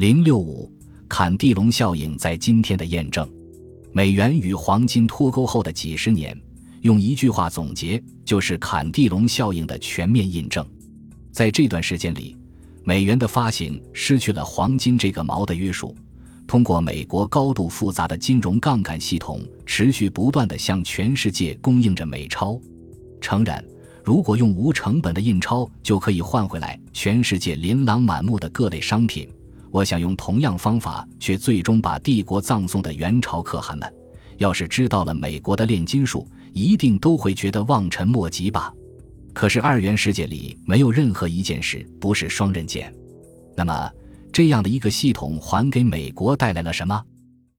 零六五，坎地龙效应在今天的验证。美元与黄金脱钩后的几十年，用一句话总结，就是坎地龙效应的全面印证。在这段时间里，美元的发行失去了黄金这个锚的约束，通过美国高度复杂的金融杠杆系统，持续不断地向全世界供应着美钞。诚然，如果用无成本的印钞就可以换回来全世界琳琅满目的各类商品。我想用同样方法，却最终把帝国葬送的元朝可汗们，要是知道了美国的炼金术，一定都会觉得望尘莫及吧。可是二元世界里没有任何一件事不是双刃剑。那么，这样的一个系统还给美国带来了什么？